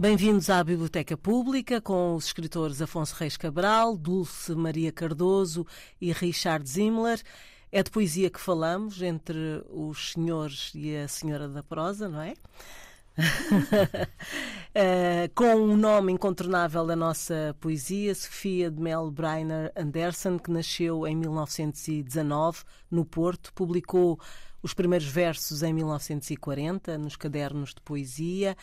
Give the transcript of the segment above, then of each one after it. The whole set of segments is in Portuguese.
Bem-vindos à Biblioteca Pública com os escritores Afonso Reis Cabral, Dulce Maria Cardoso e Richard Zimmler. É de poesia que falamos entre os senhores e a senhora da prosa, não é? uh, com um nome incontornável da nossa poesia, Sofia de Mel Breiner Anderson, que nasceu em 1919 no Porto, publicou os primeiros versos em 1940 nos cadernos de poesia.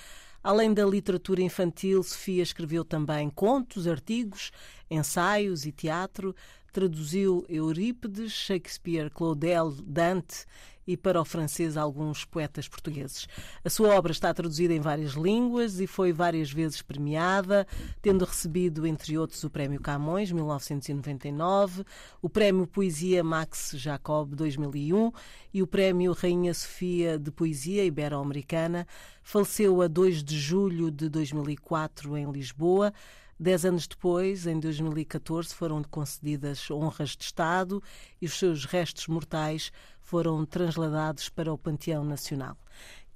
Além da literatura infantil, Sofia escreveu também contos, artigos, ensaios e teatro. Traduziu Eurípides, Shakespeare, Claudel, Dante e para o francês alguns poetas portugueses. A sua obra está traduzida em várias línguas e foi várias vezes premiada, tendo recebido, entre outros, o Prémio Camões, 1999, o Prémio Poesia Max Jacob, 2001 e o Prémio Rainha Sofia de Poesia Ibero-Americana. Faleceu a 2 de julho de 2004 em Lisboa. Dez anos depois, em 2014, foram concedidas honras de Estado e os seus restos mortais foram transladados para o Panteão Nacional.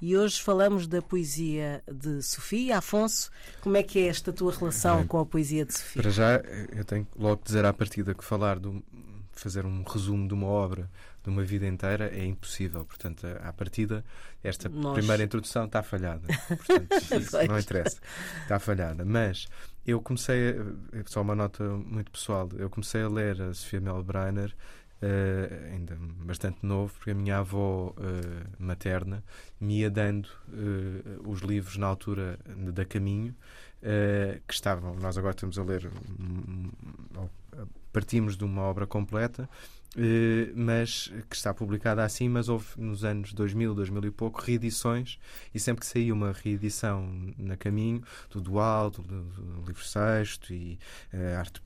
E hoje falamos da poesia de Sofia. Afonso, como é que é esta tua relação Bem, com a poesia de Sofia? Para já, eu tenho logo dizer à partida que falar do fazer um resumo de uma obra de uma vida inteira é impossível. Portanto, à partida, esta Nós... primeira introdução está falhada. Portanto, não interessa. Está falhada. Mas eu comecei, só uma nota muito pessoal, eu comecei a ler a Sofia Melbrenner Uh, ainda bastante novo, porque a minha avó uh, materna me ia dando uh, os livros na altura da Caminho, que estavam. Nós agora estamos a ler, um, um, partimos de uma obra completa eh, mas que está publicada assim, mas houve nos anos 2000, 2000 e pouco reedições e sempre que saía uma reedição na caminho do Dual, do, do livro sexto e uh, arte,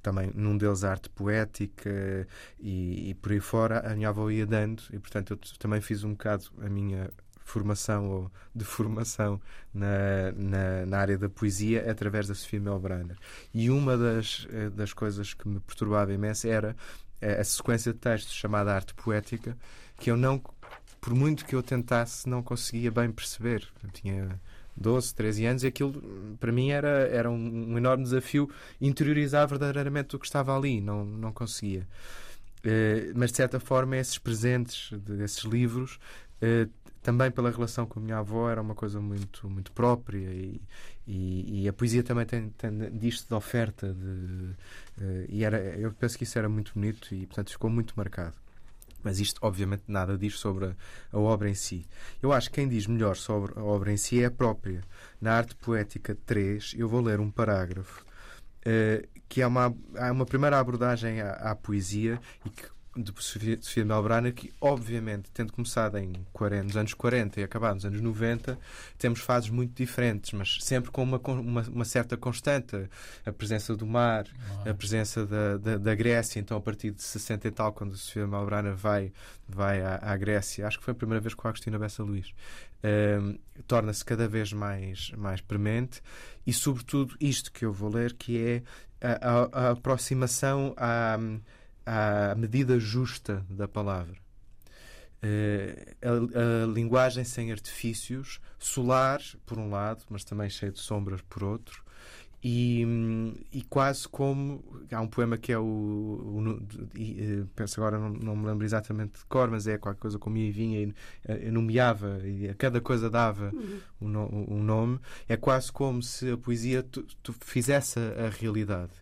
também num deles arte poética e, e, por aí fora a minha avó ia dando e portanto eu também fiz um bocado a minha formação ou de formação na, na, na, área da poesia através da Sofia Melbrenner. E uma das, eh, das coisas que me perturbava imenso era a sequência de textos chamada arte poética, que eu não, por muito que eu tentasse, não conseguia bem perceber. Eu tinha 12, 13 anos e aquilo para mim era, era um, um enorme desafio interiorizar verdadeiramente o que estava ali, não, não conseguia. Uh, mas de certa forma, esses presentes desses livros uh, também pela relação com a minha avó era uma coisa muito muito própria e, e, e a poesia também tem, tem disto de oferta de, uh, e era eu penso que isso era muito bonito e portanto ficou muito marcado mas isto obviamente nada diz sobre a, a, obra em si. Eu acho que quem diz melhor sobre a obra em si é a própria. Na Arte Poética 3, eu vou ler um parágrafo uh, que é uma, é uma primeira abordagem à, à poesia e que de Sofia, Melbrana, que obviamente, tendo começado em 40, nos anos 40 e acabado nos anos 90, temos fases muito diferentes, mas sempre com uma, uma, uma certa constante. A presença do mar, a presença da, da, da, Grécia, então a partir de 60 e tal, quando a Sofia Melbrana vai, vai à, à Grécia, acho que foi a primeira vez com a Agostina Bessa Luís, uh, torna-se cada vez mais, mais premente e, sobretudo, isto que eu vou ler, que é a, a, a aproximação à à medida justa da palavra. Uh, a, a, linguagem sem artifícios, solar, por um lado, mas também cheio de sombras, por outro, e, e quase como. Há um poema que é o. o e, eh, penso agora, não, não, me lembro exatamente de cor, mas é qualquer coisa como ia e vinha e uh, nomeava, e a cada coisa dava uhum. um, no, um, nome. É quase como se a poesia tu, tu fizesse a realidade.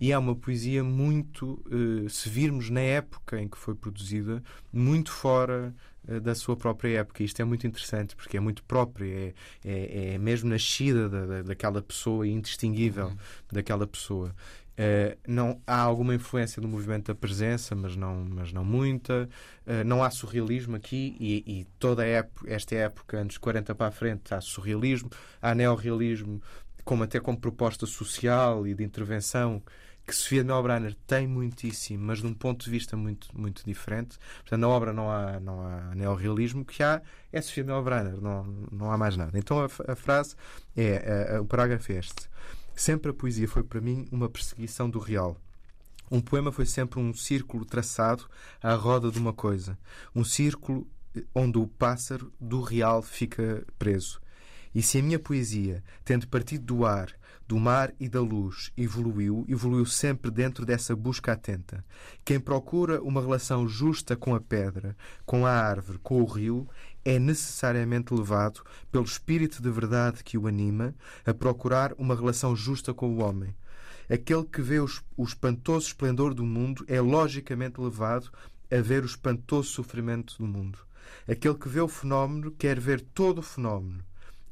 E é uma poesia muito, uh, se virmos na época em que foi produzida, muito fora uh, da sua própria época. Isto é muito interessante porque é muito própria, é, é, é mesmo nascida da, da, daquela pessoa, indistinguível uhum. daquela pessoa. Uh, não há alguma influência do movimento da presença, mas não, mas não muita. Uh, não há surrealismo aqui e, e, toda época, esta época, anos 40 para a frente, há surrealismo, há neorrealismo, como até como proposta social e de intervenção que Sofia Melbrenner tem muitíssimo, mas de um ponto de vista muito, muito diferente. Portanto, na obra não há, não há neorrealismo, o que há é Sofia Melbrenner, não, não há mais nada. Então a, a frase é, a, a, o parágrafo é este. Sempre a poesia foi para mim uma perseguição do real. Um poema foi sempre um círculo traçado à roda de uma coisa. Um círculo onde o pássaro do real fica preso. E se a minha poesia, tendo partido do ar, do mar e da luz, evoluiu, evoluiu sempre dentro dessa busca atenta. Quem procura uma relação justa com a pedra, com a árvore, com o rio, é necessariamente levado pelo espírito de verdade que o anima a procurar uma relação justa com o homem. Aquele que vê o espantoso esplendor do mundo é logicamente levado a ver o espantoso sofrimento do mundo. Aquele que vê o fenómeno quer ver todo o fenómeno.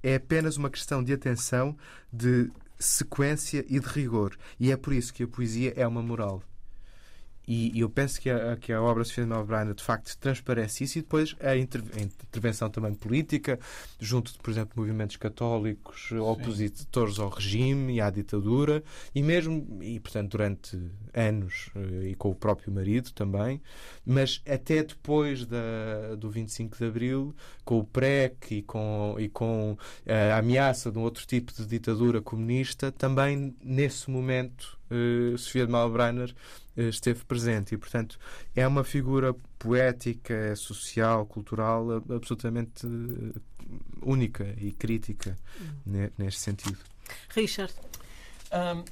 É apenas uma questão de atenção, de sequência e de rigor. E é por isso que a poesia é uma moral. E, eu penso que a, que a obra de Sofia de Melbrana de facto transparece isso e depois a, inter, a, intervenção também política, junto de, por exemplo, movimentos católicos Sim. opositores ao regime e à ditadura, e mesmo, e portanto, durante anos, eh, e com o próprio marido também, mas até depois da, do 25 de Abril, com o PREC e com, e com a ameaça de um outro tipo de ditadura comunista, também nesse momento uh, Sofia de Malbrenner esteve presente e, portanto, é uma figura poética, social, cultural absolutamente uh, única e crítica hum. neste sentido. Richard. Um,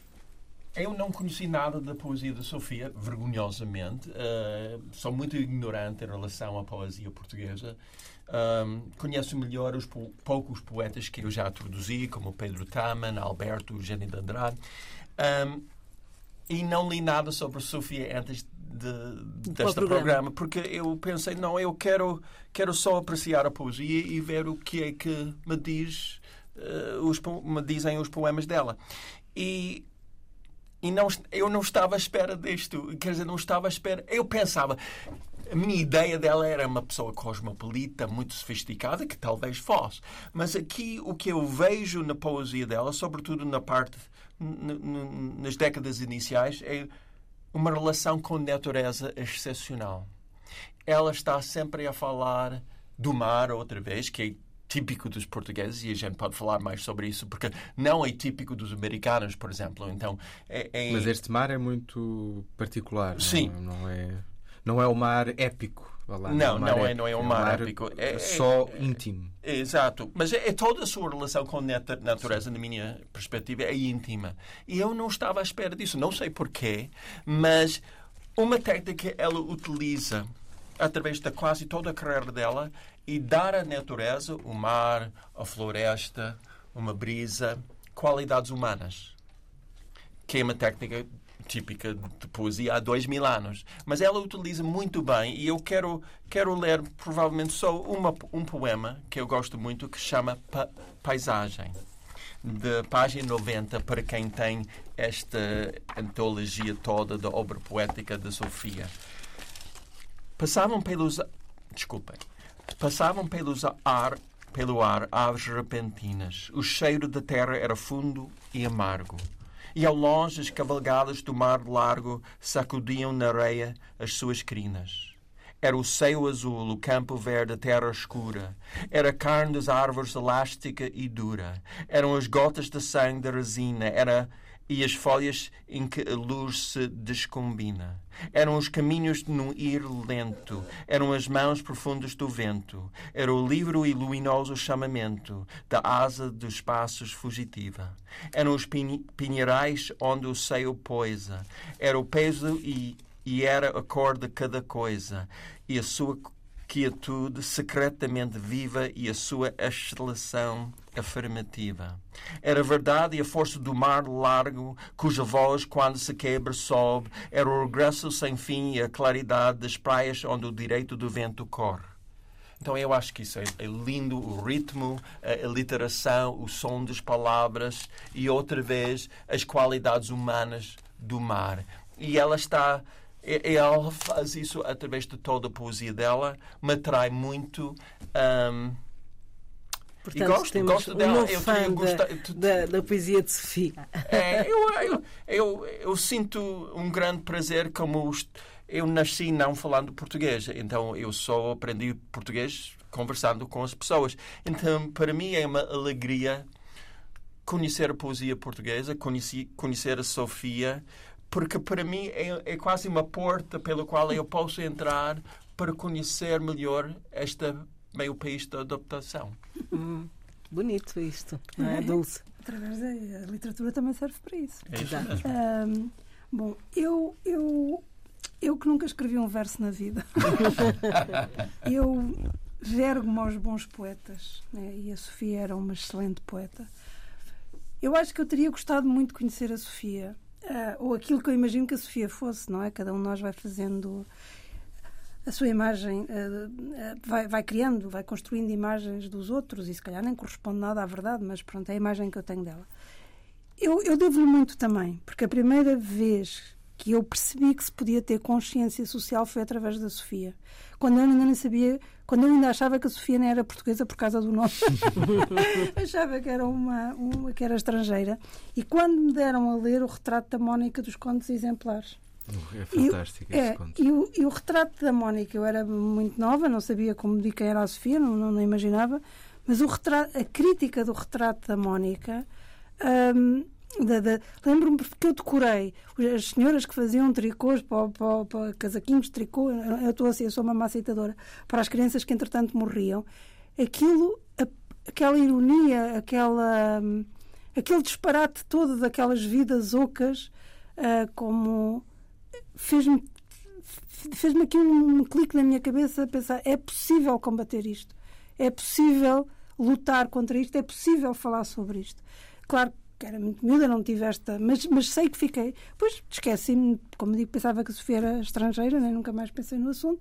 eu não conheci nada da poesia da Sofia, vergonhosamente. Uh, sou muito ignorante em relação à poesia portuguesa. Um, conheço melhor os poucos poetas que eu já traduzi, como Pedro Taman, Alberto, Eugênio de Andrade. Um, e não li nada sobre Sofia antes de, deste programa. programa. porque eu pensei, não, eu quero, quero só apreciar a poesia e ver o que é que me diz uh, os, me dizem os poemas dela. E, e não, eu não estava à espera disto. Quer dizer, não estava à espera. Eu pensava, a minha ideia dela era uma pessoa cosmopolita, muito sofisticada, que talvez fosse. Mas aqui o que eu vejo na poesia dela, sobretudo na parte nas décadas iniciais é uma relação com a natureza excepcional. Ela está sempre a falar do mar outra vez, que é típico dos portugueses e a gente pode falar mais sobre isso porque não é típico dos americanos, por exemplo. Então, é, é... Mas este mar é muito particular. Sim. Não, não, é, não é o mar épico. Lá, não, não é, não é um mar, épico. É, só é, íntimo. É, exato. Mas é, é, toda a sua relação com a natureza, na minha perspectiva, é íntima. E eu não estava à espera disso. Não sei porquê, mas uma técnica ela utiliza através de quase toda a carreira dela e dar à natureza, o mar, a floresta, uma brisa, qualidades humanas. Que é uma técnica típica de poesia há dois mil anos. Mas ela utiliza muito bem e eu quero, quero ler provavelmente só uma, um poema que eu gosto muito que chama pa Paisagem. De página 90, para quem tem esta antologia toda da obra poética de Sofia. Passavam pelos. Desculpem. Passavam pelos ar, pelo ar aves repentinas. O cheiro da terra era fundo e amargo e ao longe as cavalgadas do mar largo sacudiam na areia as suas crinas. Era o céu azul, o campo verde, a terra escura. Era a carne das árvores elástica e dura. Eram as gotas de sangue da resina. Era e as folhas em que a luz se descombina. Eram os caminhos num ir lento, eram as mãos profundas do vento, era o livro e luminoso chamamento da asa dos passos fugitiva. Eram os pinheirais onde o céu poisa, era o peso e, e era a cor de cada coisa, e a sua quietude secretamente viva e a sua exalação afirmativa. Era verdade e a força do mar largo, cuja voz, quando se quebra, sobe. Era o regresso sem fim e a claridade das praias onde o direito do vento corre. Então eu acho que isso é, é lindo, o ritmo, a, literação, o som das palavras e outra vez as qualidades humanas do mar. E ela está ela faz isso através de toda a poesia dela, me atrai muito. Um, Portanto, e gosto, gosto dela. Um eu fã da, da, da, poesia de Sofia. É, eu, eu, eu, eu, sinto um grande prazer como os, eu nasci não falando português, então eu só aprendi português conversando com as pessoas. Então, para mim é uma alegria conhecer a poesia portuguesa, conhecer, conhecer a Sofia, porque para mim é, é quase uma porta pela qual eu posso entrar para conhecer melhor este meio país da adaptação. Hum. Bonito isto, não é, Dulce? Através da a literatura também serve para isso. É isso. Um, bom, eu, eu, eu que nunca escrevi um verso na vida, eu vergo-me aos bons poetas, né? e a Sofia era uma excelente poeta. Eu acho que eu teria gostado muito de conhecer a Sofia, uh, ou aquilo que eu imagino que a Sofia fosse, não é? Cada um de nós vai fazendo a sua imagem, uh, vai, vai criando, vai construindo imagens dos outros, e se calhar nem corresponde nada à verdade, mas pronto, é a imagem que eu tenho dela. Eu, eu devo-lhe muito também, porque a primeira vez que eu percebi que se podia ter consciência social foi através da Sofia. Quando eu ainda nem sabia, quando eu ainda achava que a Sofia não era portuguesa por causa do nome, achava que era uma, uma, que era estrangeira. E quando me deram a ler o retrato da Mónica dos Contos Exemplares. É fantástico e, esse é, conto. E o, e o retrato da Mónica, eu era muito nova, não sabia como de quem era a Sofia, não, não, não imaginava, mas o retrato, a crítica do retrato da Mónica. Hum, Lembro-me porque eu decorei as senhoras que faziam tricôs para, para, para casaquinhos de tricô. Eu estou assim, eu sou uma maceitadora para as crianças que entretanto morriam. Aquilo, aquela ironia, aquela, aquele disparate todo daquelas vidas ocas, uh, como fez-me fez-me aqui um clique na minha cabeça a pensar é possível combater isto, é possível lutar contra isto, é possível falar sobre isto. Claro que era muito miúda, não tive esta. Mas, mas sei que fiquei. Pois esqueci-me, como digo, pensava que a Sofia era estrangeira, nem nunca mais pensei no assunto.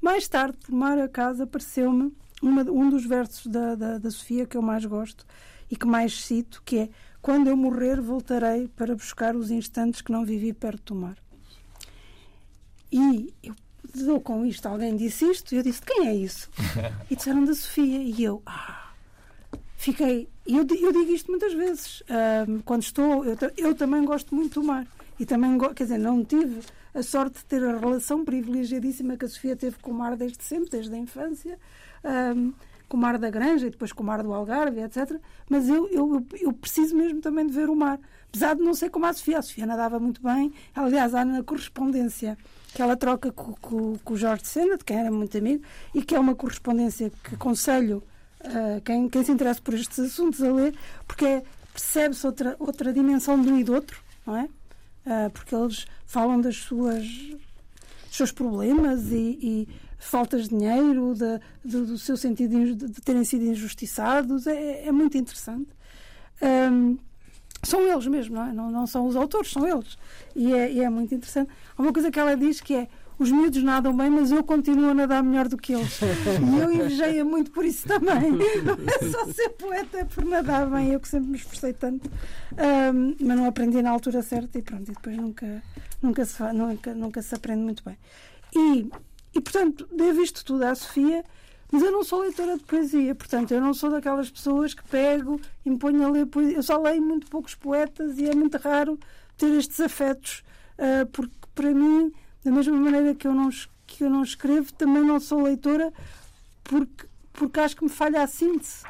Mais tarde, por mar a casa, apareceu-me um dos versos da, da, da Sofia que eu mais gosto e que mais cito, que é Quando eu morrer, voltarei para buscar os instantes que não vivi perto do mar. E eu dou com isto, alguém disse isto, e eu disse: Quem é isso? E disseram da Sofia. E eu, ah, fiquei. Eu, eu digo isto muitas vezes. quando estou. Eu, eu, também gosto muito do mar. E também, quer dizer, não tive a sorte de ter a relação privilegiadíssima que a Sofia teve com o mar desde sempre, desde a infância. Um, com o mar da Granja e depois com o mar do Algarve, etc. Mas eu, eu, eu preciso mesmo também de ver o mar. Apesar de não ser como a Sofia. A Sofia nadava muito bem. Aliás, há na correspondência que ela troca com, com, com o Jorge Sena, de quem era muito amigo, e que é uma correspondência que aconselho uh, quem, quem se interessa por estes assuntos a ler, porque é, percebe-se outra, outra dimensão de um e do outro, não é? Uh, porque eles falam das suas dos seus problemas e, e faltas de dinheiro, de, de, do seu sentido de, de, terem sido injustiçados, é, é muito interessante. Um, são eles mesmo, não é? Não, não, são os autores, são eles. E é, e é muito interessante. Há uma coisa que ela diz que é os miúdos nadam bem, mas eu continuo a nadar melhor do que eles. E eu invejei muito por isso também. Não é só ser poeta, é por nadar bem. Eu que sempre me esforcei tanto, um, mas não aprendi na altura certa e pronto, e depois nunca, nunca, se, nunca, nunca se aprende muito bem. E, e portanto, devo isto tudo à Sofia. Mas eu não sou leitora de poesia, portanto, eu não sou daquelas pessoas que pego e me ponho a ler poesia. Eu só leio muito poucos poetas e é muito raro ter estes afetos, uh, porque para mim da mesma maneira que eu não, que eu não escrevo, também não sou leitora porque, porque acho que me falha a síntese,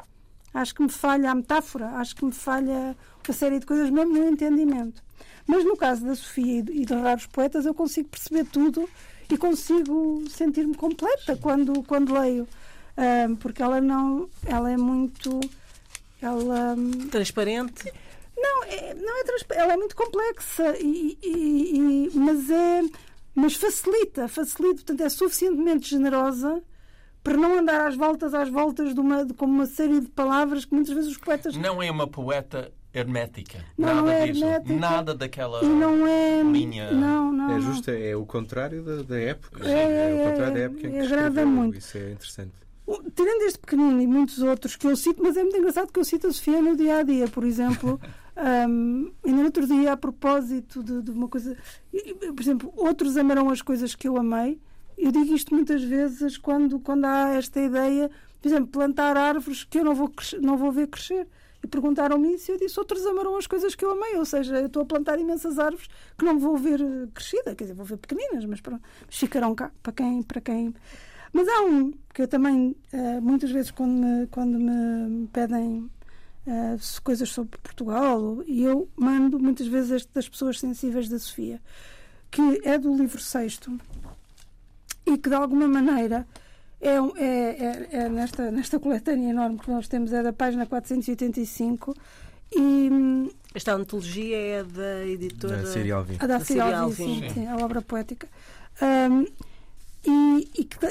acho que me falha a metáfora, acho que me falha uma série de coisas, mesmo no entendimento. Mas no caso da Sofia e de raros poetas, eu consigo perceber tudo e consigo sentir-me completa quando, quando leio. Um, porque ela não. Ela é muito. Ela. Transparente? Não, é, não é transparente. Ela é muito complexa, e, e, e, mas é mas facilita, facilita, portanto é suficientemente generosa para não andar às voltas, às voltas de uma, de, como uma série de palavras que muitas vezes os poetas. Não é uma poeta hermética. Não, nada não é disso. hermética. Nada daquela e não é, linha. Não, não, É justo, é o contrário da, da época. É, é, o contrário é, da época em que agrada escreveu. muito. Isso é interessante. Tirando este pequenino e muitos outros que eu cito, mas é muito engraçado que eu cito a Sofia no dia a dia, por exemplo. Um, ainda no outro dia, a propósito de, de uma coisa. e- e, Por exemplo, outros amarão as coisas que eu amei. Eu digo isto muitas vezes quando, quando há esta ideia, por exemplo, plantar árvores que eu não vou, não vou ver crescer. E perguntaram-me isso e eu disse: outros amarão as coisas que eu amei. Ou seja, eu estou a plantar imensas árvores que não vou ver eh, crescida, quer dizer, vou ver pequeninas, mas, pronto, mas ficarão cá para quem, para quem. Mas há um que eu também, eh, muitas vezes, quando me, quando me pedem eh, coisas sobre Portugal, e eu mando muitas vezes este das pessoas sensíveis da Sofia, que é do livro sexto e que de alguma maneira é, é, é, é, nesta, nesta coletânea enorme que nós temos, é da página 485. E, Esta antologia é da editora. Da Serial A da Serial sim, sim, a obra poética. Um,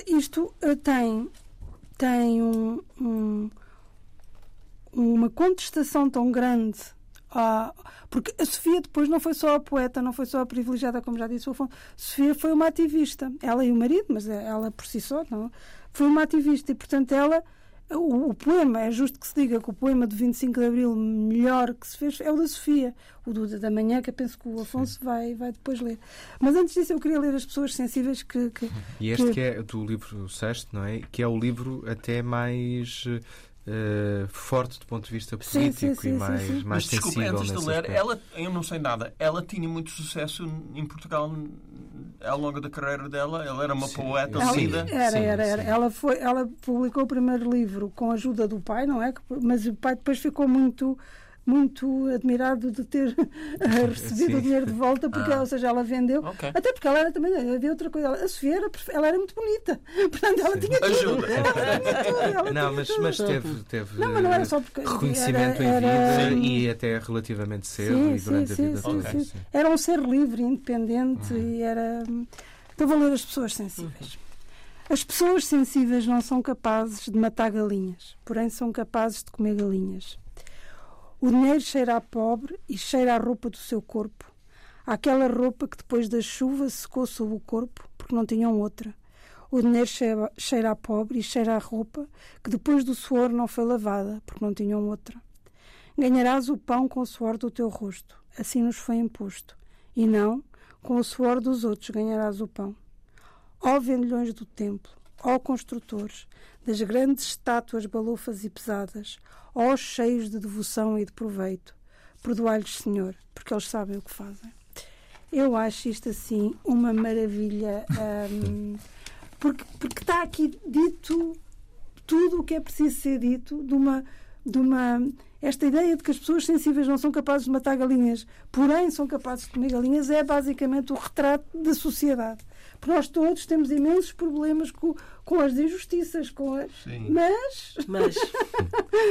isto uh, tem, tem um, um, uma contestação tão grande à, porque a Sofia depois não foi só a poeta, não foi só a privilegiada, como já disse o Afonso. Sofia foi uma ativista. Ela e o marido, mas ela por si só, não. Foi uma ativista e, portanto, ela. O, o, poema, é justo que se diga que o poema do 25 de Abril melhor que se fez é o da Sofia, o do da manhã, que eu penso que o Afonso vai, vai depois ler. Mas antes disso, eu queria ler As Pessoas Sensíveis que. que e este que... que é do livro sexto, não é? Que é o livro até mais Uh, forte do ponto de vista político sim, sim, sim, e mais, sim, sim. mais Mas, desculpa, antes de ler, ela, eu não sei nada, ela tinha muito sucesso em Portugal ao longo da carreira dela, ela era uma poeta lida. Era, era, era. Ela, foi, ela publicou o primeiro livro com a ajuda do pai, não é? Mas o pai depois ficou muito muito admirado de ter recebido Sim. o dinheiro de volta, porque, ah. ou seja, ela vendeu. Okay. Até porque ela era também, havia outra coisa. A Sofia era, ela era muito bonita. Portanto, ela Sim. tinha tudo. Ajuda. Ela tinha tudo. Ela não, mas, tudo. mas teve, teve não, mas não era só porque reconhecimento era, era, em vida e até relativamente cedo sim, e durante sim, a vida toda. Sim, Era um ser livre, independente uhum. e era. Estou a ler as pessoas sensíveis. Uhum. As pessoas sensíveis não são capazes de matar galinhas, porém são capazes de comer galinhas. O dinheiro cheira a pobre e cheira a roupa do seu corpo. Aquela roupa que depois da chuva secou sob o corpo porque não tinham outra. O dinheiro cheira, cheira a pobre e cheira a roupa que depois do suor não foi lavada porque não tinham outra. Ganharás o pão com o suor do teu rosto, assim nos foi imposto, e não com o suor dos outros ganharás o pão. Ó vendilhões do templo, ó construtores das grandes estátuas balufas e pesadas, ó cheios de devoção e de proveito. Perdoai-lhes, Senhor, porque eles sabem o que fazem. Eu acho isto assim uma maravilha, um, porque, porque está aqui dito tudo o que é preciso ser dito de uma, de uma. Esta ideia de que as pessoas sensíveis não são capazes de matar galinhas, porém são capazes de comer galinhas, é basicamente o retrato da sociedade. Porque nós todos temos imensos problemas com, com as injustiças, com as... Mas... Mas,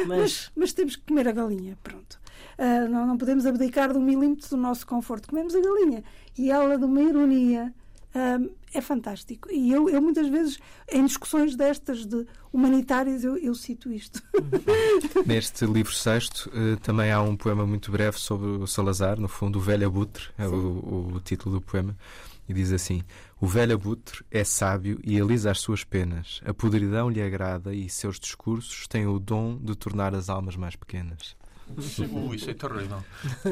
mas... mas... temos que comer a galinha, pronto. Uh, não, não podemos abdicar de um milímetro do nosso conforto. Comemos a galinha. E ela, de uma ironia, uh, é fantástico. E eu, eu, muitas vezes, em discussões destas de humanitárias, eu, eu cito isto. Neste livro sexto, uh, também há um poema muito breve sobre o Salazar, no fundo, o Velho Abutre, é o, o título do poema e diz assim: O velho abutre é sábio e alisa as suas penas. A podridão lhe agrada e seus discursos têm o dom de tornar as almas mais pequenas. Uh, isso é terrível.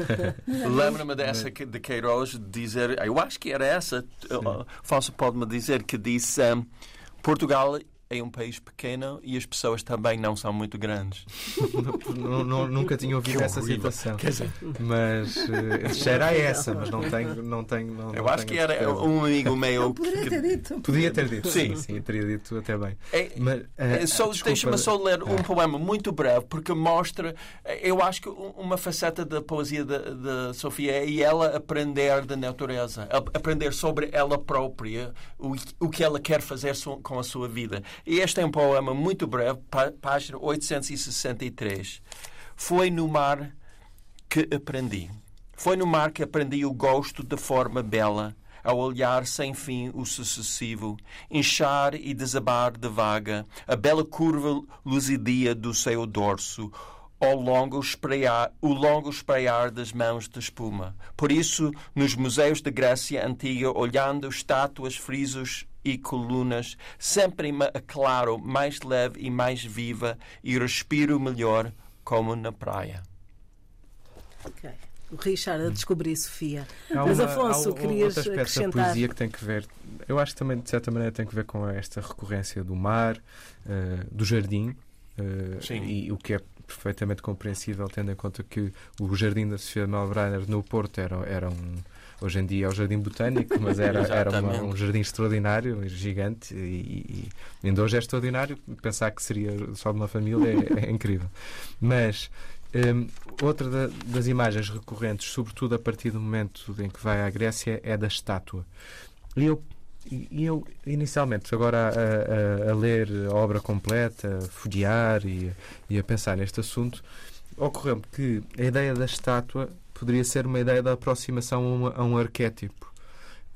Lembra-me dessa de Queiroz dizer, eu acho que era essa, uh, Falso pode-me dizer, que disse um, Portugal é um país pequeno e as pessoas também não são muito grandes. não, não, nunca tinha ouvido essa situação. Dizer... Mas uh, cheira a essa, mas não tenho. Não tenho não, Eu não acho que era um amigo meu. Poderia que... ter dito. Podia ter dito, sim, sim, teria dito até bem. É, mas, uh, só, Deixa-me só ler um poema muito breve, porque mostra. Eu acho que uma faceta da poesia de, Sofia é ela aprender da natureza, aprender sobre ela própria, o, o que ela quer fazer com a sua vida. E este é um poema muito breve, página 863. Foi no mar que aprendi. Foi no mar que aprendi o gosto da forma bela, ao olhar sem fim o sucessivo, inchar e desabar de vaga, a bela curva luzidia do seu dorso, ao longo espreiar, o longo espreiar das mãos de espuma. Por isso, nos museus da Grécia Antiga, olhando estátuas, frisos e colunas, sempre me aclaro mais leve e mais viva e respiro melhor como na praia. Ok. O Richard a descobrir Sofia. Há Mas Afonso, há, querias outra acrescentar... da poesia que tem que ver, eu acho que também de certa maneira tem que ver com esta recorrência do mar, uh, do jardim, uh, e o que é perfeitamente compreensível tendo em conta que o jardim da Sofia Melbrenner no Porto era, era um Hoje em dia é o Jardim Botânico, mas era, era uma, um jardim extraordinário, gigante, e, e ainda hoje é extraordinário. Pensar que seria só de uma família é, é incrível. Mas um, outra da, das imagens recorrentes, sobretudo a partir do momento em que vai à Grécia, é da estátua. E eu E eu, inicialmente, agora a, a, a ler a obra completa, a folhear e, e a pensar neste assunto, ocorreu-me que a ideia da estátua poderia ser uma ideia da aproximação a um, a um arquétipo.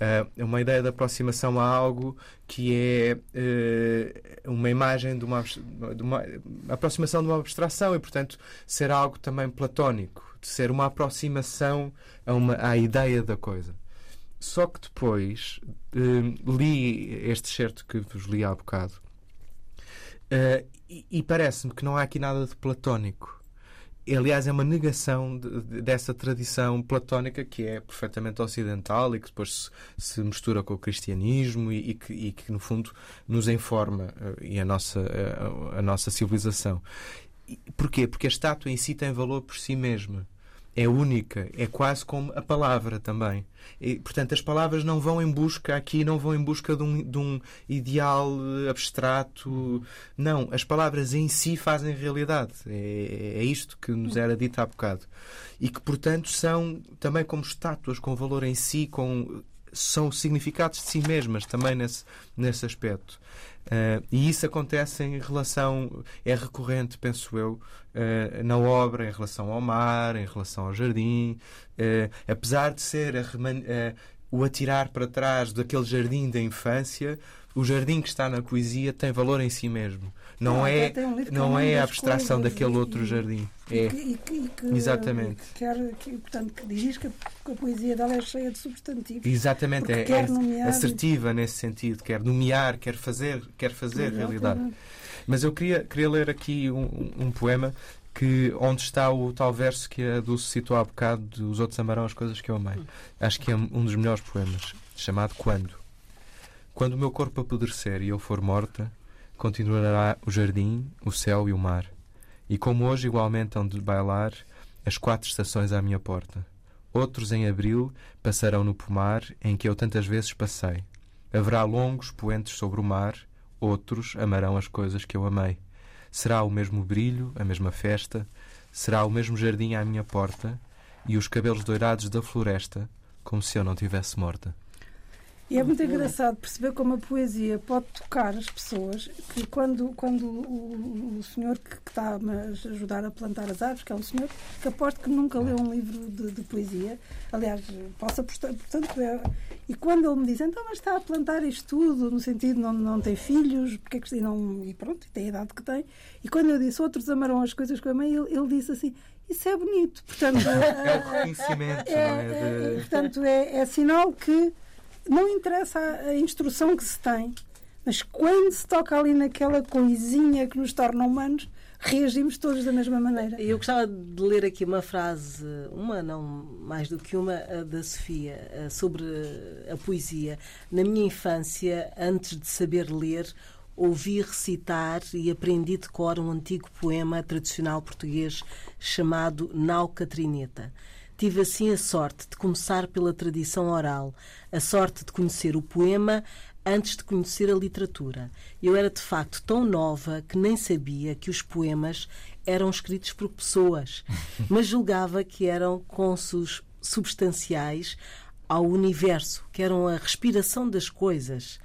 Uh, uma ideia de aproximação a algo que é uh, uma imagem de uma, de uma aproximação de uma abstração e, portanto, ser algo também platónico, de ser uma aproximação a uma, à ideia da coisa. Só que depois uh, li este certo que vos li há bocado e, e parece-me que não há aqui nada de platónico aliás, é uma negação de, de, dessa tradição platónica que é perfeitamente ocidental e que depois se, se mistura com o cristianismo e, e, que, e, que, no fundo, nos informa uh, e a nossa, uh, a nossa civilização. Porquê? Porque a estátua em si tem valor por si mesma é única, é quase como a palavra também. E, portanto, as palavras não vão em busca, aqui não vão em busca de um, de um ideal abstrato. Não, as palavras em si fazem realidade. É, é isto que nos era dito há bocado. E que, portanto, são também como estátuas com valor em si, com são significados de si mesmas também nesse, nesse aspecto. Uh, e isso acontece em relação, é recorrente, penso eu, uh, na obra, em relação ao mar, em relação ao jardim. Uh, apesar de ser a, o atirar para trás daquele jardim da infância, o jardim que está na poesia tem valor em si mesmo. Não, não é, um não é a abstração daquele outro jardim. É. E que, e que, Exatamente. Que quer, que, portanto, que diz que a poesia dela é cheia de substantivos. Exatamente, é, é nomear... assertiva nesse sentido, quer nomear, quer fazer, quer fazer realidade. Mas eu queria, queria ler aqui um, um poema que onde está o tal verso que a Dulce citou há bocado dos outros amarão as coisas que eu amei. Acho que é um dos melhores poemas, chamado Quando. Quando o meu corpo apodrecer e eu for morta, continuará o jardim, o céu e o mar. E como hoje igualmente hão de bailar as quatro estações à minha porta. Outros em abril passarão no pomar em que eu tantas vezes passei. Haverá longos poentes sobre o mar, outros amarão as coisas que eu amei. Será o mesmo brilho, a mesma festa, será o mesmo jardim à minha porta e os cabelos doirados da floresta, como se eu não tivesse morta. E é muito engraçado perceber como a poesia pode tocar as pessoas, que quando, quando o, o senhor que, que está a ajudar a plantar as árvores, que é um senhor que aposto que nunca leu um livro de, de poesia, aliás, posso apostar, portanto, é, e quando ele me diz, então, mas está a plantar isto tudo, no sentido não, não tem filhos, porque é que, e, não, e pronto, tem a idade que tem, e quando eu disse, outros amarão as coisas que eu amei, ele, ele disse assim, isso é bonito. Portanto, é o reconhecimento, é, é, é, de... portanto, é, é sinal que não interessa a, instrução que se tem, mas quando se toca ali naquela coisinha que nos torna humanos, reagimos todos da mesma maneira. Eu gostava de ler aqui uma frase, uma, não mais do que uma, da Sofia, sobre a poesia. Na minha infância, antes de saber ler, ouvi recitar e aprendi de cor um antigo poema tradicional português chamado Nau Catrineta. Tive assim a sorte de começar pela tradição oral, a sorte de conhecer o poema antes de conhecer a literatura. Eu era de facto tão nova que nem sabia que os poemas eram escritos por pessoas, mas julgava que eram consos substanciais ao universo, que eram a respiração das coisas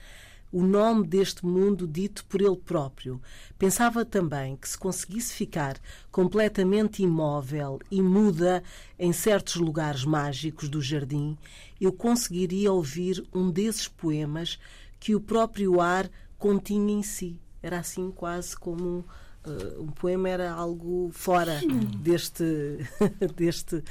o nome deste mundo dito por ele próprio. Pensava também que se conseguisse ficar completamente imóvel e muda em certos lugares mágicos do jardim, eu conseguiria ouvir um desses poemas que o próprio ar continha em si. Era assim quase como uh, um poema era algo fora deste deste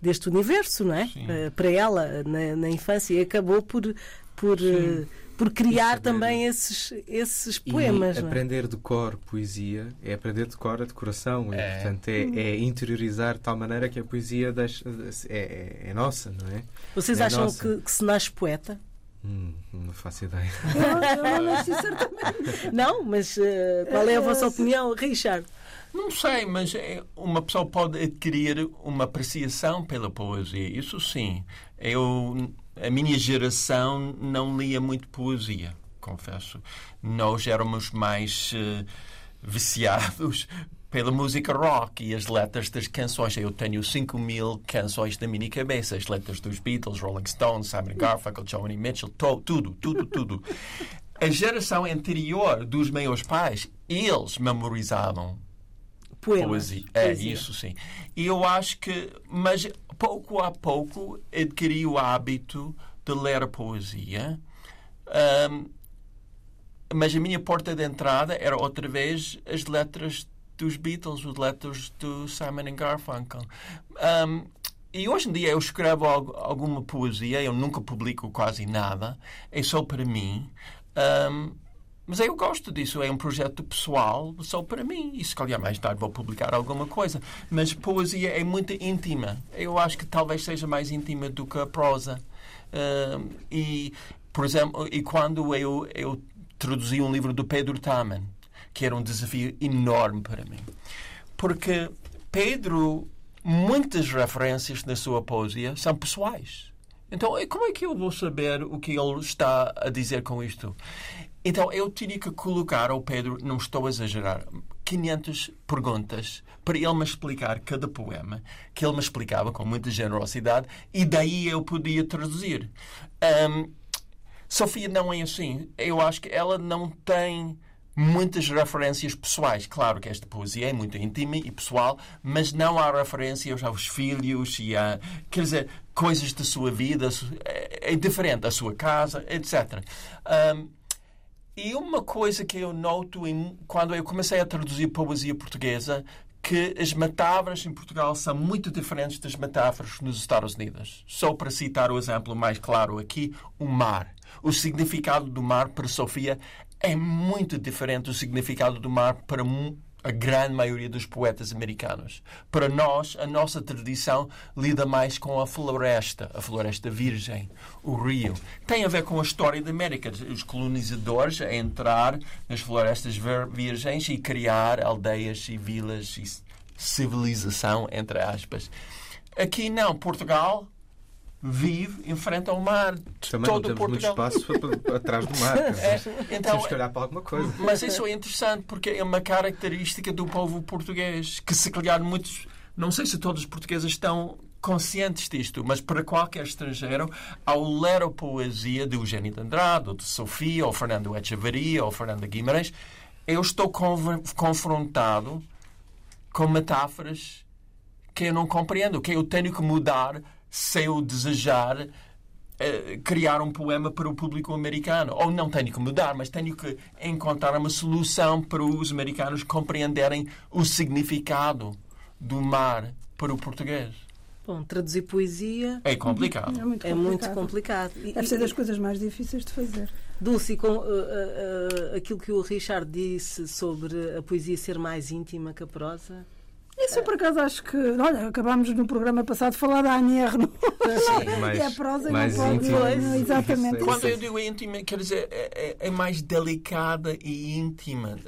deste universo, não é? Uh, para ela na, na infância e acabou por por uh, por criar também esses, esses poemas. E é? aprender de cor poesia é aprender de cor a decoração. É. E, portanto, é, é, interiorizar de tal maneira que a poesia deixa, é, é, é nossa, não é? Vocês é acham que, que, se nasce poeta? Hum, não faço ideia. Eu, eu não nasci certamente. Não, mas uh, qual é a vossa opinião, Richard? Não sei, mas uma pessoa pode adquirir uma apreciação pela poesia. Isso sim. Eu a minha geração não lia muito poesia, confesso. Nós éramos mais uh, viciados pela música rock e as letras das canções. Eu tenho 5 mil canções na minha cabeça. As letras dos Beatles, Rolling Stones, Simon Garfunkel, Joni Mitchell, to, tudo, tudo, tudo. A geração anterior dos meus pais, eles memorizavam Poemas, poesia. É, poesia. isso sim. E eu acho que, mas pouco a pouco adquiri o hábito de ler poesia. Um, mas a minha porta de entrada era outra vez as letras dos Beatles, as letras do Simon Garfunkel. Um, e hoje em dia eu escrevo alguma poesia, eu nunca publico quase nada, é só para mim. Um, mas eu gosto disso, é um projeto pessoal só para mim. E se calhar mais tarde vou publicar alguma coisa. Mas poesia é muito íntima. Eu acho que talvez seja mais íntima do que a prosa. Um, e, por exemplo, e quando eu, eu traduzi um livro do Pedro Taman, que era um desafio enorme para mim. Porque Pedro, muitas referências na sua poesia são pessoais. Então, como é que eu vou saber o que ele está a dizer com isto? Então, eu tinha que colocar ao Pedro, não estou a exagerar, 500 perguntas para ele me explicar cada poema, que ele me explicava com muita generosidade, e daí eu podia traduzir. Um, Sofia não é assim. Eu acho que ela não tem muitas referências pessoais. Claro que esta poesia é muito íntima e pessoal, mas não há referências aos filhos e a, quer dizer, coisas da sua vida, é, é diferente, a sua casa, etc. Um, e uma coisa que eu noto em, quando eu comecei a traduzir poesia portuguesa que as metáforas em Portugal são muito diferentes das metáforas nos Estados Unidos. Só para citar o exemplo mais claro aqui, o mar. O significado do mar para Sofia é muito diferente do significado do mar para a grande maioria dos poetas americanos. Para nós, a nossa tradição lida mais com a floresta, a floresta virgem, o rio. Tem a ver com a história da América, os colonizadores a entrar nas florestas virgens e criar aldeias e vilas e civilização, entre aspas. Aqui não, Portugal vive em frente ao mar. Também todo não temos Portugal. muito espaço atrás do mar. É, então, temos que olhar para alguma coisa. Mas isso é interessante porque é uma característica do povo português que se calhar muitos, não sei se todos os portugueses estão conscientes disto, mas para qualquer estrangeiro, ao ler a poesia de Eugênio de Andrade, ou de Sofia, ou Fernando Echeverria, ou Fernando Guimarães, eu estou confrontado com metáforas que eu não compreendo, que eu tenho que mudar se eu desejar uh, criar um poema para o público americano. Ou não tenho que mudar, mas tenho que encontrar uma solução para os americanos compreenderem o significado do mar para o português. Bom, traduzir poesia é complicado. É muito complicado. É muito complicado. Deve ser das coisas mais difíceis de fazer. Dulce, com uh, uh, aquilo que o Richard disse sobre a poesia ser mais íntima que a prosa, isso por acaso acho que. Olha, acabámos no programa passado de falar da ANR, não? Sim, mais, e a prosa mais não pode. Íntima. Exatamente. Isso. Quando eu digo íntima, quer dizer, é, é, é mais delicada e íntima.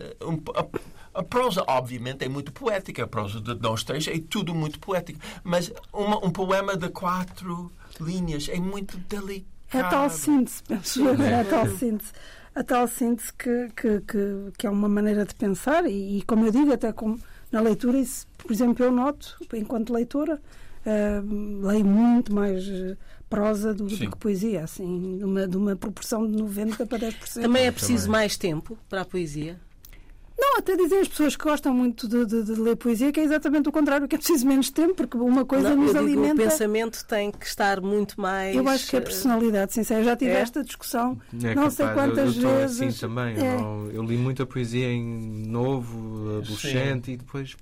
a, a, prosa, obviamente, é muito poética. A prosa de nós três é tudo muito poético. Mas uma, um poema de quatro linhas é muito delicado. É a tal síntese, penso eu. É a tal síntese a tal síntese que, que, que, que, é uma maneira de pensar e, e como eu digo, até como na leitura, isso, por exemplo, eu noto, enquanto leitora, uh, leio muito mais eh, prosa do, do, que poesia, assim, de uma, de uma proporção de 90% para 10%. Também é preciso mais tempo para a poesia? Não, até dizer as pessoas que gostam muito de, de, de, ler poesia que é exatamente o contrário, que é preciso menos tempo, porque uma coisa não, nos digo, alimenta. O pensamento tem que estar muito mais. Eu acho que a personalidade, sincera. Já tive é? esta discussão é não capaz, sei quantas eu, eu vezes. Assim também. É. Eu, eu, li muita poesia em novo, adolescente Sim. e depois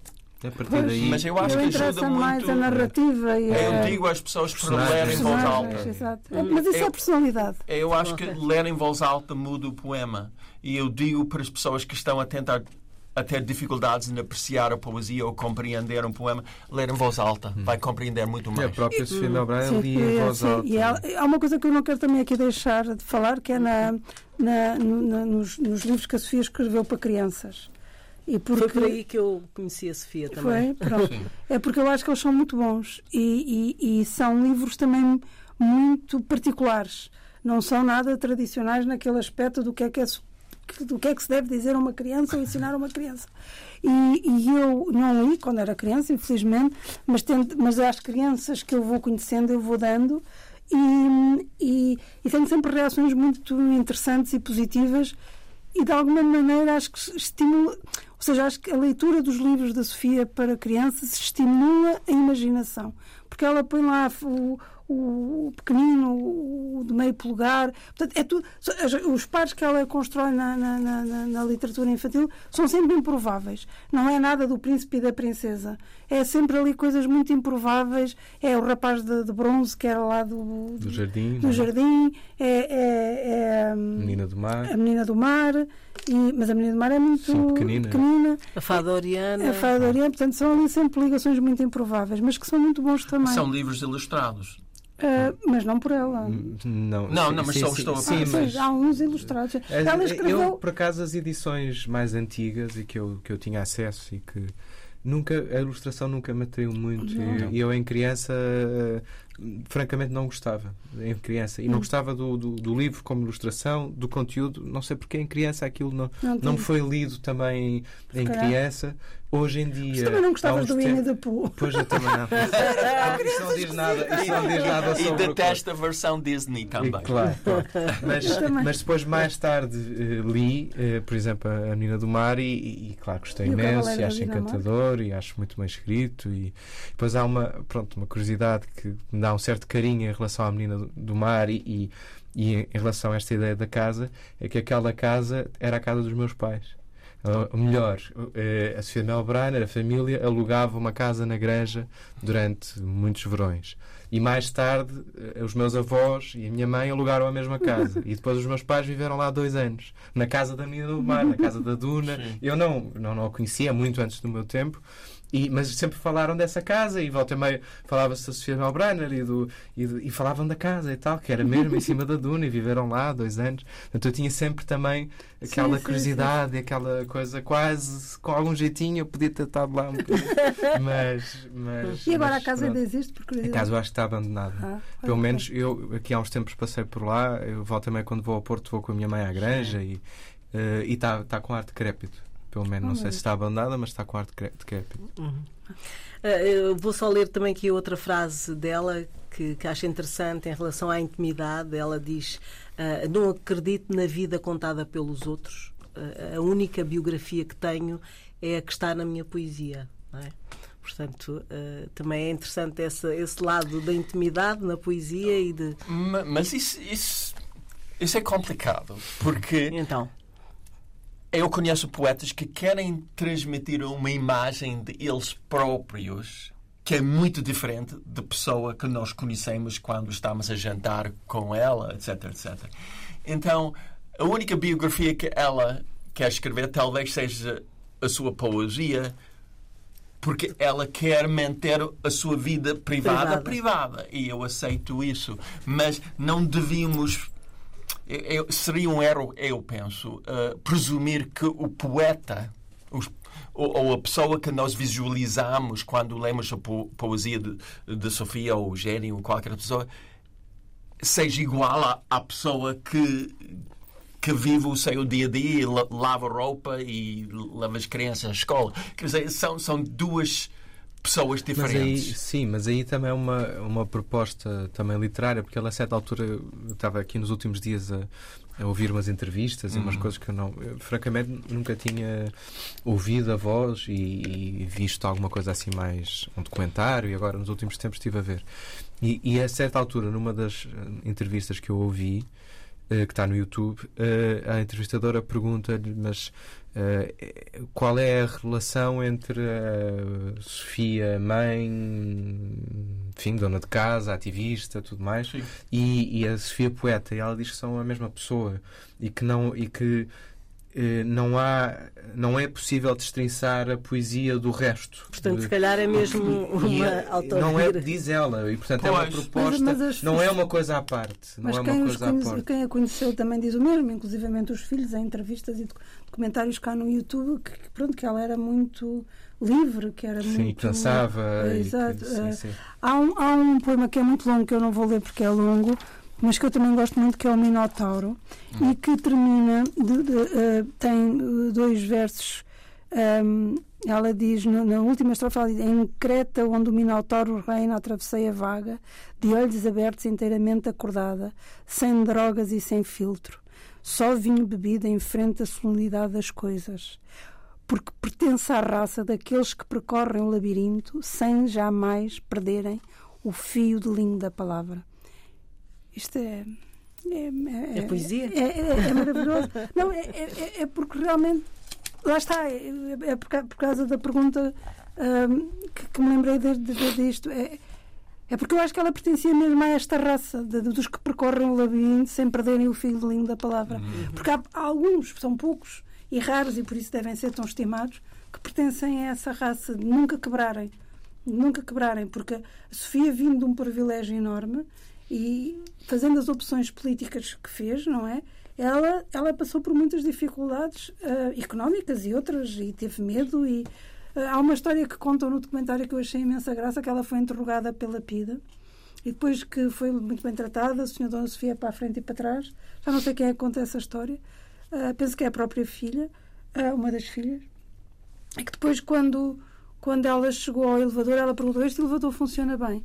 a partir pois, daí. Mas eu acho que ajuda mais muito. a narrativa e é, Eu digo às pessoas para lerem em voz alta. Exato. Mas isso é personalidade. Eu acho que ler em voz alta muda o poema. E eu digo para as pessoas que estão a tentar a ter dificuldades em apreciar a poesia ou compreender um poema, ler em voz alta. Hum. Vai compreender muito mais. E a própria Sofia Melbray lia em voz sim, alta. E há, há, uma coisa que eu não quero também aqui deixar de falar, que é na, na, na nos, nos livros que a Sofia escreveu para crianças. E porque... Foi por aí que eu conheci a Sofia também. Foi, pronto. é porque eu acho que eles são muito bons e, e, e, são livros também muito particulares. Não são nada tradicionais naquele aspecto do que é que é do que é que se deve dizer a uma criança ou ensinar a uma criança. E, e eu não li quando era criança, infelizmente, mas, mas às crianças que eu vou conhecendo, eu vou dando. E, e, e tenho sempre reações muito interessantes e positivas e de alguma maneira acho que estimula, ou seja, acho que a leitura dos livros da Sofia para crianças estimula a imaginação, porque ela põe lá o, o, pequenino, o de meio polegar. Portanto, é tudo, os pares que ela constrói na, na, na, na, literatura infantil são sempre improváveis. Não é nada do príncipe e da princesa. É sempre ali coisas muito improváveis. É o rapaz de, de bronze que era lá do, do jardim. Do é? jardim. É, é, é, a menina do mar. A menina do mar. E, mas a menina do mar é muito Sim, pequenina. pequenina. A fada Oriana. A fada Oriana. Portanto, são ali sempre ligações muito improváveis, mas que são muito bons também. São livros ilustrados. Uh, mas não por ela. Não, não, sim, não mas sim, só estou a sim, mas... Há uns ilustrados. Ela escreveu... Eu, por acaso, as edições mais antigas e que eu, que eu tinha acesso e que nunca a ilustração nunca me atraiu muito. E eu, em criança, francamente não gostava em criança. E não hum. gostava do, do, do, livro como ilustração do conteúdo. Não sei porque em criança aquilo não não, não foi lido também em criança. Hoje em dia Mas também não gostavas do Winnie the Pooh pois eu também não. Isso não diz nada isso não diz nada sobre e detesta a versão Disney também. E, claro, claro. Mas, mas depois mais tarde uh, li uh, por exemplo a Menina do Mar e, e, e claro gostei imenso e acho encantador e acho muito bem escrito e depois há uma pronto uma curiosidade que dá um certo carinho em relação à Menina do, do Mar e, e, e, em relação a esta ideia da casa, é que aquela casa era a casa dos meus pais. Ou melhor, eh, a Sofia Melbreiner, a família, alugava uma casa na Granja durante muitos verões. E mais tarde, eh, os meus avós e a minha mãe alugaram a mesma casa. E depois os meus pais viveram lá dois anos. Na casa da Menina do Mar, na casa da Duna. Sim. Eu não, não, não a conhecia muito antes do meu tempo. E, mas sempre falaram dessa casa e volta e meio falava-se da Sofia Melbrenner e, do, e, do, e, falavam da casa e tal, que era mesmo em cima da duna e viveram lá dois anos. Portanto, eu tinha sempre também aquela sim, curiosidade sim, sim. aquela coisa quase com algum jeitinho eu podia ter estado lá um mas, mas E agora mas, a casa ainda existe? Porque... A casa eu acho que está abandonada. Ah, Pelo menos eu aqui há uns tempos passei por lá, eu volto também quando vou ao Porto vou com a minha mãe à granja e uh, está tá com arte decrépito. Pelo menos, não sei se está abandonada, mas está com arte decrépito. Uhum. Uh, vou só ler também aqui outra frase dela que, que acho interessante em relação à intimidade. Ela diz: uh, Não acredito na vida contada pelos outros. Uh, a única biografia que tenho é a que está na minha poesia. É? Portanto, uh, também é interessante esse, esse lado da intimidade na poesia e de. Mas isso, isso, isso é complicado, porque. Então eu conheço poetas que querem transmitir uma imagem de eles próprios que é muito diferente da pessoa que nós conhecemos quando estamos a jantar com ela, etc, etc. Então, a única biografia que ela quer escrever talvez seja a sua poesia, porque ela quer manter a sua vida privada privada. privada. E eu aceito isso. Mas não devíamos eu, seria um erro, eu penso, uh, presumir que o poeta, os, ou, ou, a pessoa que nós visualizamos quando lemos a po poesia de, de Sofia ou Gênio ou qualquer pessoa, seja igual à, à pessoa que, que vive o seu dia a dia, lava roupa e leva as crianças à escola. Quer dizer, são, são duas pessoas diferentes. Mas aí, sim, mas aí também é uma, uma proposta também literária, porque ela a certa altura estava aqui nos últimos dias a, a ouvir umas entrevistas e umas uhum. coisas que eu não, eu, francamente, nunca tinha ouvido a voz e, e, visto alguma coisa assim mais um documentário e agora nos últimos tempos estive a ver. E, e a certa altura, numa das eh, entrevistas que eu ouvi, que está no YouTube, uh, a entrevistadora pergunta-lhe, mas Uh, qual é a relação entre a Sofia, mãe, enfim, dona de casa, ativista, tudo mais, e, e, a Sofia poeta? E ela diz que são a mesma pessoa e que não e que eh, não há não é possível destrinçar a poesia do resto. Portanto, se calhar é mesmo uma é, autoria. Não é, diz ela, e portanto pois. é uma proposta, mas, mas não é uma coisa à parte. Não é uma coisa conhece, à parte. quem a conheceu também diz o mesmo, inclusivamente os filhos, em entrevistas e documentários cá no YouTube, que, pronto, que ela era muito livre, que era sim, muito. pensava. exato. Que, sim, sim. Há, um, há um poema que é muito longo, que eu não vou ler porque é longo, mas que eu também gosto muito, que é o Minotauro, e que termina, de, de, uh, tem dois versos. Um, ela diz, na, na última estrofe, ela diz, em Creta, onde o Minotauro reina, atravessei a vaga, de olhos abertos, inteiramente acordada, sem drogas e sem filtro. Só vinho bebido em frente à solenidade das coisas porque pertence à raça daqueles que percorrem o labirinto sem jamais perderem o fio de linho da palavra. Isto é. É, é, é poesia? É, é, é maravilhoso. Não, é, é, é, porque realmente. Lá está, é, por, por, causa da pergunta um, que, que, me lembrei de, de, disto. É, é porque eu acho que ela pertencia mesmo a esta raça de, dos que percorrem o labirinto sem perderem o fio de linho da palavra. Uhum. Porque há, há alguns, são poucos, e raros, e por isso devem ser tão estimados, que pertencem a essa raça de nunca quebrarem. Nunca quebrarem, porque a Sofia, vindo de um privilégio enorme e fazendo as opções políticas que fez, não é? Ela, ela passou por muitas dificuldades uh, económicas e outras, e teve medo. E uh, há uma história que contam no documentário que eu achei imensa graça, que ela foi interrogada pela PIDA e depois que foi muito bem tratada, a senhora Dona Sofia para a frente e para trás, já não sei quem é que conta essa história, uh, penso que é a própria filha, uma das filhas, é que depois, quando, quando ela chegou ao elevador, ela perguntou: Este elevador funciona bem?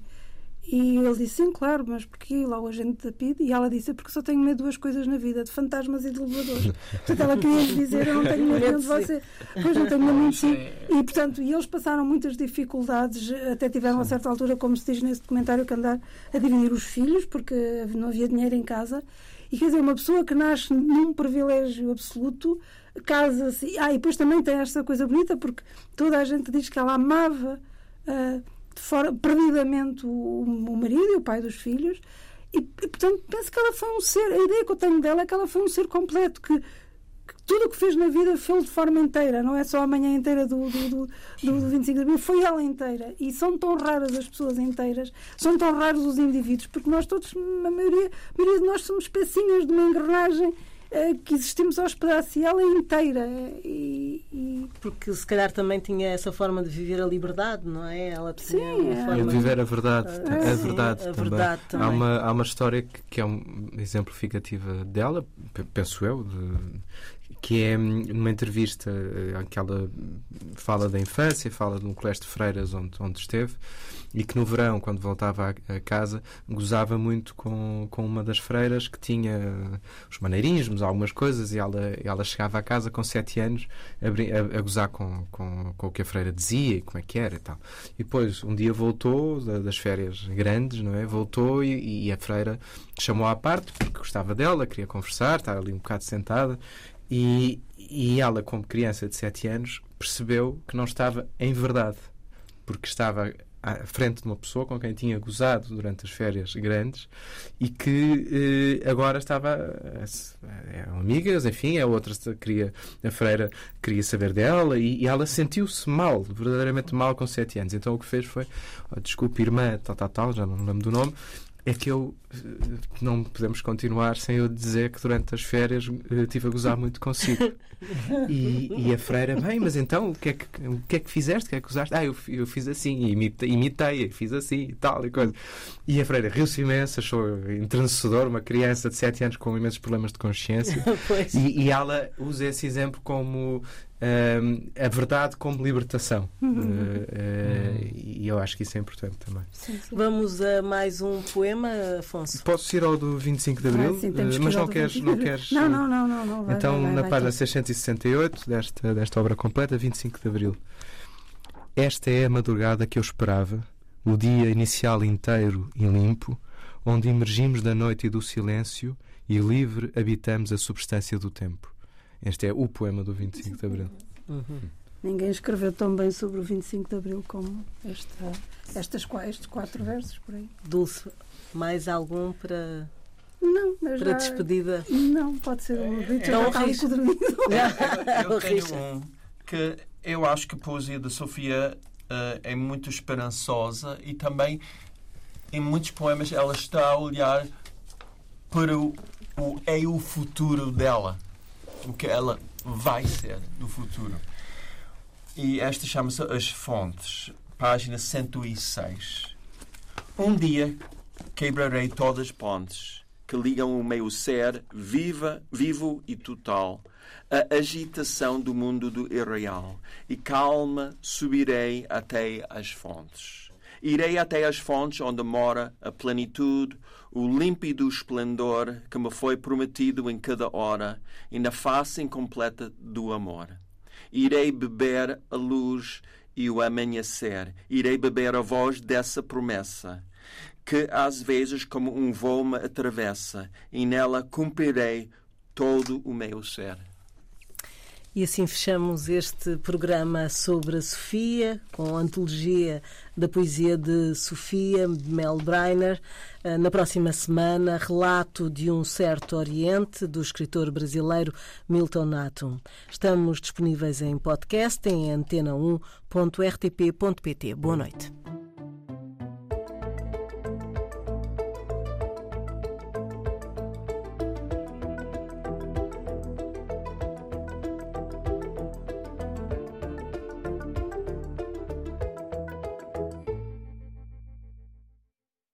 E ele disse: Sim, claro, mas porquê? Lá o agente da PID. E ela disse: Porque só tenho medo de duas coisas na vida, de fantasmas e de elevadores. portanto, ela queria dizer: Eu não tenho medo de você. Pois não tenho medo de si. E, portanto, e eles passaram muitas dificuldades, até tiveram a certa altura, como se diz nesse documentário, que andar a dividir os filhos, porque não havia dinheiro em casa. E quer dizer, uma pessoa que nasce num privilégio absoluto casa-se. Ah, e depois também tem esta coisa bonita, porque toda a gente diz que ela amava uh, fora, perdidamente o, o marido e o pai dos filhos. E, e, portanto, penso que ela foi um ser. A ideia que eu tenho dela é que ela foi um ser completo, que tudo o que fez na vida fez de forma inteira, não é só a manhã inteira do, do, do, do, do 25 de abril, foi ela inteira. E são tão raras as pessoas inteiras, são tão raros os indivíduos, porque nós todos, a maioria, a maioria de nós somos pecinhas de uma engrenagem que existimos aos pedaços e ela é inteira. E, e... Porque se calhar também tinha essa forma de viver a liberdade, não é? Ela tinha Sim, é. forma... de viver a verdade, é, a, verdade, sim, a também. verdade também. Há uma, há uma história que, que é um exemplificativa dela, penso eu, de, que é hum, numa entrevista em eh, que ela fala da infância, fala de um colégio de freiras onde, onde esteve e que no verão, quando voltava a, a casa, gozava muito com, com uma das freiras que tinha os maneirismos, algumas coisas, e ela, ela chegava a casa com sete anos a, a, a gozar com, com, com o que a freira dizia e como é que era e tal. E depois, um dia voltou das férias grandes, não é? Voltou e, e a freira chamou à parte porque gostava dela, queria conversar, estava ali um bocado sentada e, e ela, como criança de 7 anos, percebeu que não estava em verdade, porque estava à frente de uma pessoa com quem tinha gozado durante as férias grandes e que eh, agora estava eh, eram amigas, enfim, a outra queria a freira queria saber dela e, e ela sentiu-se mal, verdadeiramente mal com sete anos. Então o que fez foi, oh, desculpe irmã, tal, tal, tal, já não lembro do nome, é que eu eh, não podemos continuar sem eu dizer que durante as férias uh, tive a gozar muito consigo. E, e, a freira, bem, mas então o que é que, o que, é que fizeste? O que é que usaste? Ah, eu, eu fiz assim, imitei, imitei, fiz assim e tal e coisa. E a freira riu-se imenso, achou entrenecedor, uma criança de 7 anos com imensos problemas de consciência. e, e, ela usa esse exemplo como Uh, a verdade como libertação. Uh, uh, e eu acho que isso é importante também. Sim, sim. Vamos a mais um poema, Afonso. Posso ir ao do 25 de Abril? Ah, sim, mas não queres, não queres. Não, não, não. não, não vai, então, vai, vai, na página 668 desta, desta obra completa, 25 de Abril. Esta é a madrugada que eu esperava, o dia inicial inteiro e limpo, onde emergimos da noite e do silêncio e livre habitamos a substância do tempo este é o poema do 25 de Abril. Uhum. Ninguém escreveu tão bem sobre o 25 de Abril como esta, estas, estes quatro versos por aí. Dulce, mais algum para. Não, para já... despedida? Não, pode ser o Richard é, é, eu, eu tenho um que eu acho que a poesia da Sofia uh, é muito esperançosa e também em muitos poemas ela está a olhar para o, o é o futuro dela o que ela vai ser no futuro. E esta chama-se As Fontes, página 106. Um dia quebrarei todas as pontes que ligam o meu ser viva, vivo e total a agitação do mundo do irreal e calma subirei até as fontes. Irei até as fontes onde mora a plenitude, o límpido esplendor que me foi prometido em cada hora e na face incompleta do amor. Irei beber a luz e o amanhecer, irei beber a voz dessa promessa, que às vezes como um voo me atravessa, e nela cumprirei todo o meu ser. E assim fechamos este programa sobre a Sofia, com a antologia da poesia de Sofia, de Mel Breiner. Ah, na próxima semana, relato de um certo Oriente, do escritor brasileiro Milton Natum. Estamos disponíveis em podcast em antena1.rtp.pt. Boa noite.